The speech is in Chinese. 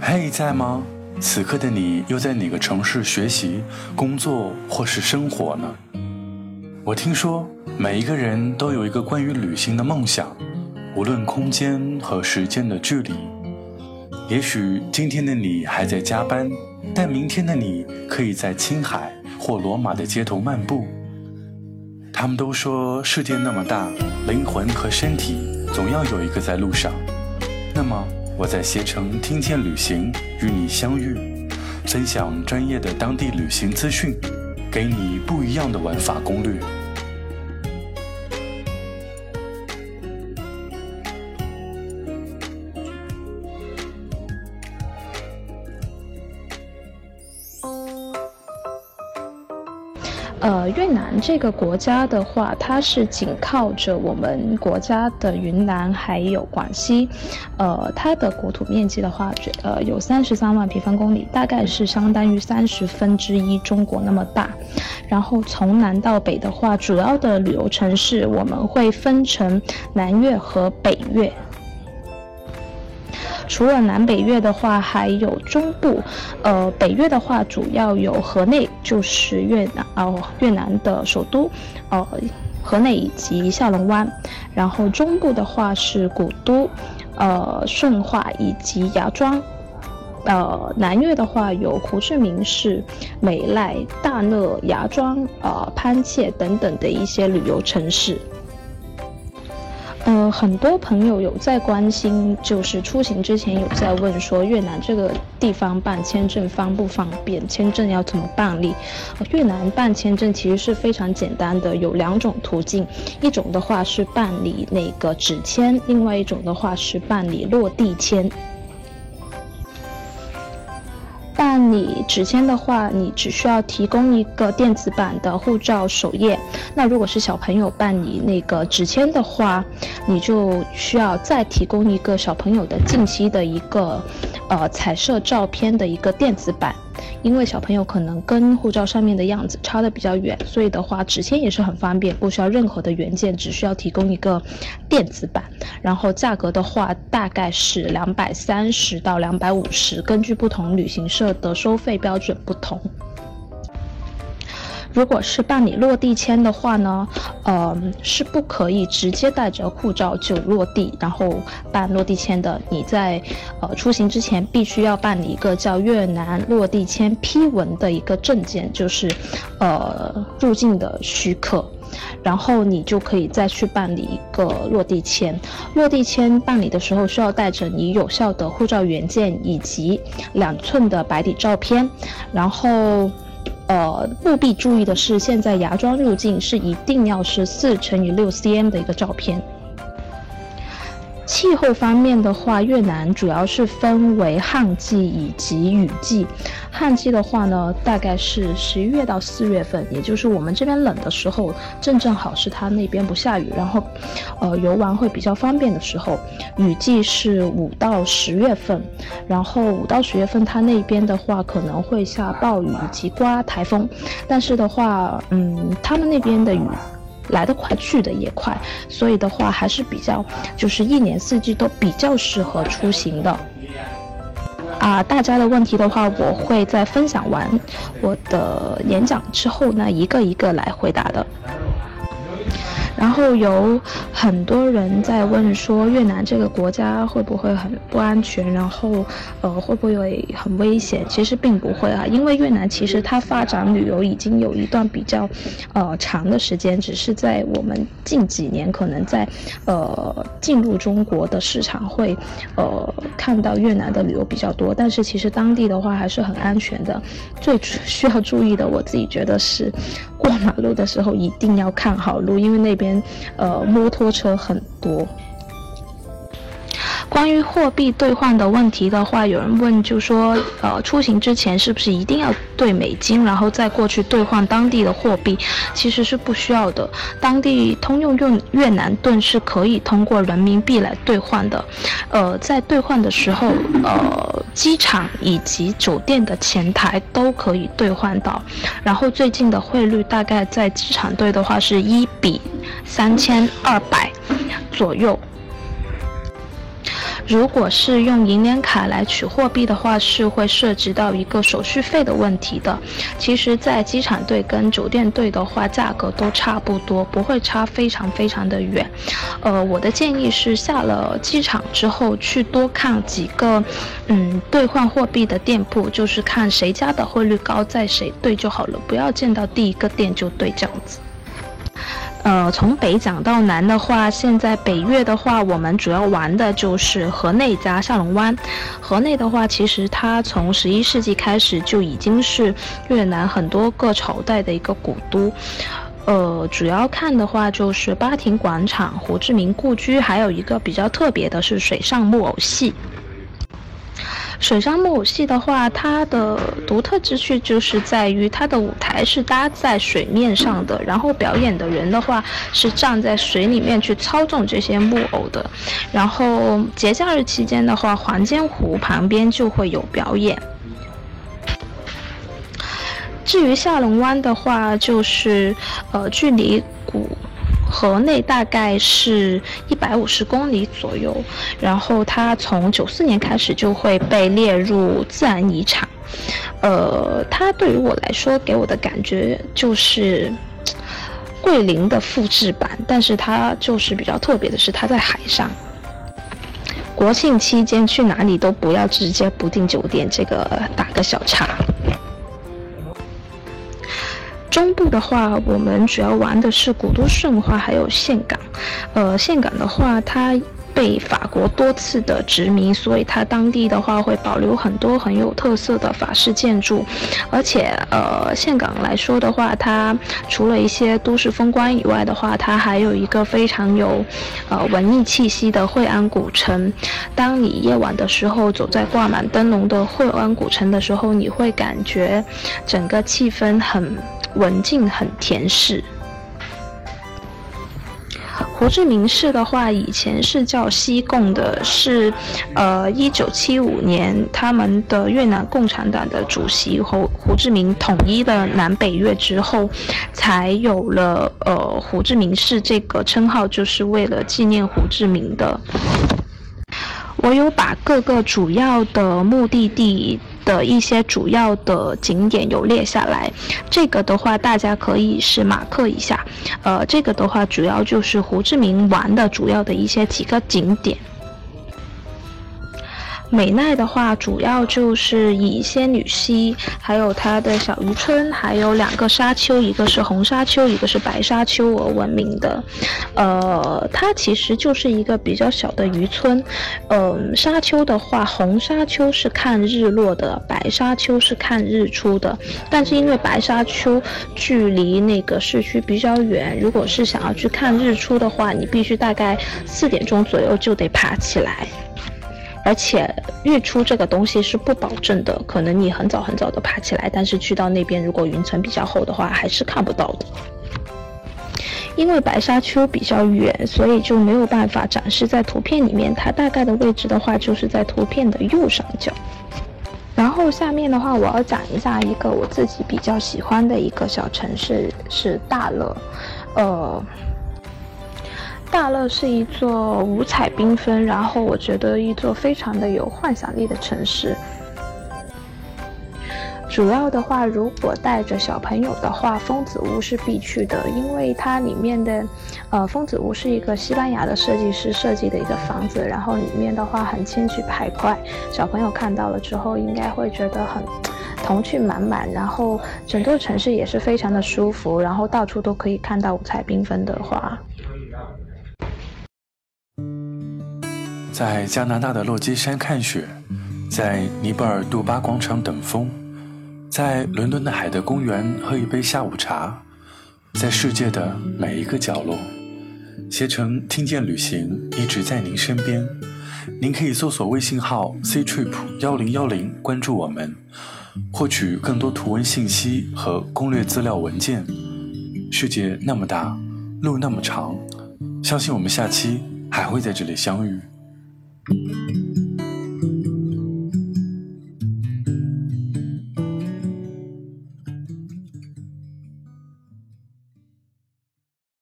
嘿，在吗？此刻的你又在哪个城市学习、工作或是生活呢？我听说每一个人都有一个关于旅行的梦想，无论空间和时间的距离。也许今天的你还在加班，但明天的你可以在青海或罗马的街头漫步。他们都说世界那么大，灵魂和身体总要有一个在路上。那么。我在携程听见旅行与你相遇，分享专业的当地旅行资讯，给你不一样的玩法攻略。呃，越南这个国家的话，它是紧靠着我们国家的云南还有广西，呃，它的国土面积的话，呃，有三十三万平方公里，大概是相当于三十分之一中国那么大。然后从南到北的话，主要的旅游城市我们会分成南越和北越。除了南北越的话，还有中部，呃，北越的话主要有河内，就是越南哦，越南的首都，呃，河内以及下龙湾。然后中部的话是古都，呃，顺化以及芽庄。呃，南越的话有胡志明市、美赖、大讷、芽庄、呃，潘切等等的一些旅游城市。呃，很多朋友有在关心，就是出行之前有在问说越南这个地方办签证方不方便，签证要怎么办理？越南办签证其实是非常简单的，有两种途径，一种的话是办理那个纸签，另外一种的话是办理落地签。办理纸签的话，你只需要提供一个电子版的护照首页。那如果是小朋友办理那个纸签的话，你就需要再提供一个小朋友的近期的一个，呃，彩色照片的一个电子版。因为小朋友可能跟护照上面的样子差的比较远，所以的话纸签也是很方便，不需要任何的原件，只需要提供一个电子版。然后价格的话大概是两百三十到两百五十，根据不同旅行社的收费标准不同。如果是办理落地签的话呢，呃，是不可以直接带着护照就落地，然后办落地签的。你在呃出行之前，必须要办理一个叫越南落地签批文的一个证件，就是呃入境的许可，然后你就可以再去办理一个落地签。落地签办理的时候，需要带着你有效的护照原件以及两寸的白底照片，然后。呃，务必注意的是，现在芽庄入境是一定要是四乘以六 cm 的一个照片。气候方面的话，越南主要是分为旱季以及雨季。旱季的话呢，大概是十一月到四月份，也就是我们这边冷的时候，正正好是它那边不下雨，然后，呃，游玩会比较方便的时候。雨季是五到十月份，然后五到十月份它那边的话可能会下暴雨以及刮台风，但是的话，嗯，他们那边的雨。来得快，去的也快，所以的话还是比较，就是一年四季都比较适合出行的。啊，大家的问题的话，我会在分享完我的演讲之后呢，一个一个来回答的。然后有很多人在问说，越南这个国家会不会很不安全？然后，呃，会不会很危险？其实并不会啊，因为越南其实它发展旅游已经有一段比较，呃，长的时间，只是在我们近几年可能在，呃，进入中国的市场会，呃，看到越南的旅游比较多。但是其实当地的话还是很安全的。最需要注意的，我自己觉得是，过马路的时候一定要看好路，因为那边。呃，摩托车很多。关于货币兑换的问题的话，有人问，就说，呃，出行之前是不是一定要兑美金，然后再过去兑换当地的货币？其实是不需要的，当地通用用越南盾是可以通过人民币来兑换的。呃，在兑换的时候，呃，机场以及酒店的前台都可以兑换到。然后最近的汇率大概在机场兑的话是一比三千二百左右。如果是用银联卡来取货币的话，是会涉及到一个手续费的问题的。其实，在机场兑跟酒店兑的话，价格都差不多，不会差非常非常的远。呃，我的建议是下了机场之后去多看几个，嗯，兑换货币的店铺，就是看谁家的汇率高，在谁兑就好了，不要见到第一个店就兑这样子。呃，从北讲到南的话，现在北越的话，我们主要玩的就是河内加下龙湾。河内的话，其实它从十一世纪开始就已经是越南很多个朝代的一个古都。呃，主要看的话就是巴亭广场、胡志明故居，还有一个比较特别的是水上木偶戏。水上木偶戏的话，它的独特之处就是在于它的舞台是搭在水面上的，然后表演的人的话是站在水里面去操纵这些木偶的。然后节假日期间的话，黄尖湖旁边就会有表演。至于下龙湾的话，就是呃距离古。河内大概是一百五十公里左右，然后它从九四年开始就会被列入自然遗产。呃，它对于我来说给我的感觉就是桂林的复制版，但是它就是比较特别的是它在海上。国庆期间去哪里都不要直接不订酒店，这个打个小叉。中部的话，我们主要玩的是古都顺化，还有岘港。呃，岘港的话，它被法国多次的殖民，所以它当地的话会保留很多很有特色的法式建筑。而且，呃，岘港来说的话，它除了一些都市风光以外的话，它还有一个非常有，呃，文艺气息的惠安古城。当你夜晚的时候走在挂满灯笼的惠安古城的时候，你会感觉整个气氛很。文静很甜适。胡志明市的话，以前是叫西贡的，是，呃，一九七五年他们的越南共产党的主席胡胡志明统一了南北越之后，才有了呃胡志明市这个称号，就是为了纪念胡志明的。我有把各个主要的目的地。的一些主要的景点有列下来，这个的话大家可以是马克一下，呃，这个的话主要就是胡志明玩的主要的一些几个景点。美奈的话，主要就是以仙女溪，还有它的小渔村，还有两个沙丘，一个是红沙丘，一个是白沙丘而闻名的。呃，它其实就是一个比较小的渔村。嗯，沙丘的话，红沙丘是看日落的，白沙丘是看日出的。但是因为白沙丘距离那个市区比较远，如果是想要去看日出的话，你必须大概四点钟左右就得爬起来。而且日出这个东西是不保证的，可能你很早很早的爬起来，但是去到那边如果云层比较厚的话，还是看不到的。因为白沙丘比较远，所以就没有办法展示在图片里面。它大概的位置的话，就是在图片的右上角。然后下面的话，我要讲一下一个我自己比较喜欢的一个小城市，是大乐，呃。大乐是一座五彩缤纷，然后我觉得一座非常的有幻想力的城市。主要的话，如果带着小朋友的话，疯子屋是必去的，因为它里面的，呃，疯子屋是一个西班牙的设计师设计的一个房子，然后里面的话很千奇百怪，小朋友看到了之后应该会觉得很童趣满满，然后整座城市也是非常的舒服，然后到处都可以看到五彩缤纷的花。在加拿大的落基山看雪，在尼泊尔杜巴广场等风，在伦敦的海德公园喝一杯下午茶，在世界的每一个角落，携程听见旅行一直在您身边。您可以搜索微信号 c trip 幺零幺零关注我们，获取更多图文信息和攻略资料文件。世界那么大，路那么长，相信我们下期还会在这里相遇。Thank you.